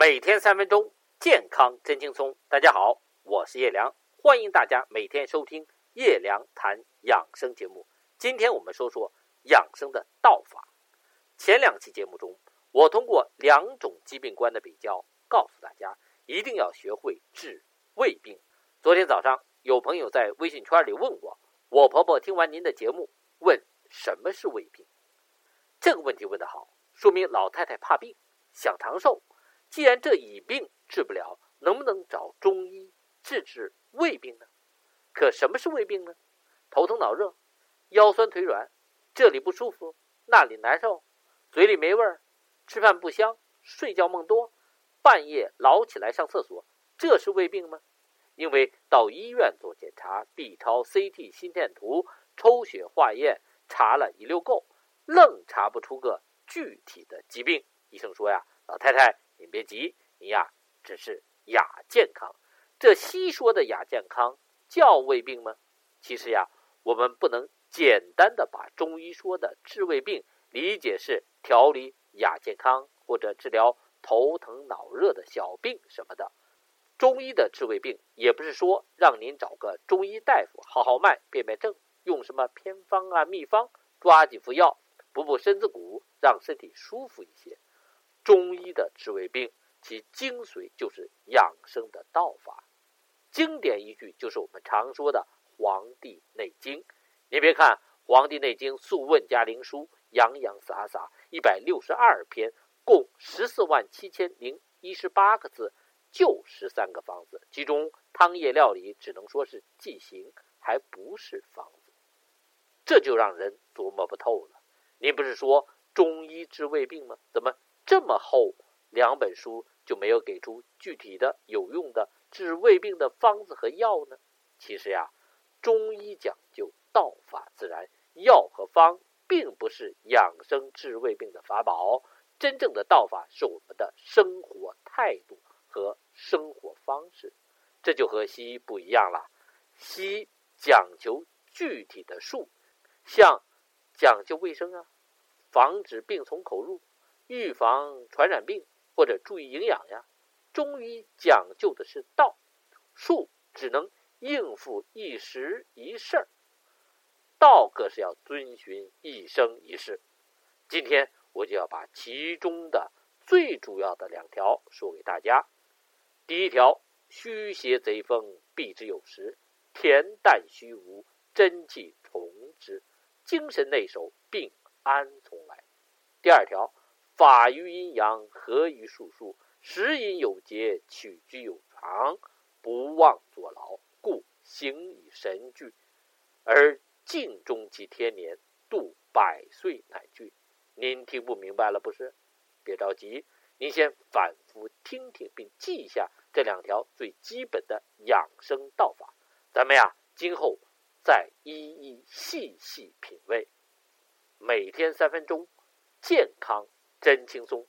每天三分钟，健康真轻松。大家好，我是叶良，欢迎大家每天收听叶良谈养生节目。今天我们说说养生的道法。前两期节目中，我通过两种疾病观的比较，告诉大家一定要学会治胃病。昨天早上，有朋友在微信圈里问我，我婆婆听完您的节目，问什么是胃病？这个问题问得好，说明老太太怕病，想长寿。既然这乙病治不了，能不能找中医治治胃病呢？可什么是胃病呢？头疼脑热，腰酸腿软，这里不舒服，那里难受，嘴里没味儿，吃饭不香，睡觉梦多，半夜老起来上厕所，这是胃病吗？因为到医院做检查，B 超、CT、心电图、抽血化验，查了一溜够，愣查不出个具体的疾病。医生说呀，老太太。你别急，你呀只是亚健康。这西说的亚健康叫胃病吗？其实呀，我们不能简单的把中医说的治胃病理解是调理亚健康或者治疗头疼脑热的小病什么的。中医的治胃病也不是说让您找个中医大夫号号脉辨辨证，用什么偏方啊秘方抓几副药补补身子骨，让身体舒服一些。中医的治胃病，其精髓就是养生的道法。经典依据就是我们常说的《黄帝内经》。您别看《黄帝内经·素问·加灵书》洋洋洒洒一百六十二篇，共十四万七千零一十八个字，就十三个方子，其中汤液料理只能说是剂型，还不是方子，这就让人琢磨不透了。您不是说中医治胃病吗？怎么？这么厚两本书就没有给出具体的有用的治胃病的方子和药呢？其实呀，中医讲究道法自然，药和方并不是养生治胃病的法宝，真正的道法是我们的生活态度和生活方式。这就和西医不一样了，西医讲究具体的术，像讲究卫生啊，防止病从口入。预防传染病或者注意营养呀，中医讲究的是道，术只能应付一时一事儿，道可是要遵循一生一世。今天我就要把其中的最主要的两条说给大家。第一条，虚邪贼风避之有时，恬淡虚无真气从之，精神内守，病安从来。第二条。法于阴阳，合于术数，时饮有节，取之有常，不忘坐牢，故行以神俱，而尽终其天年，度百岁乃具。您听不明白了不是？别着急，您先反复听听，并记一下这两条最基本的养生道法。咱们呀，今后再一一细细品味。每天三分钟，健康。真轻松。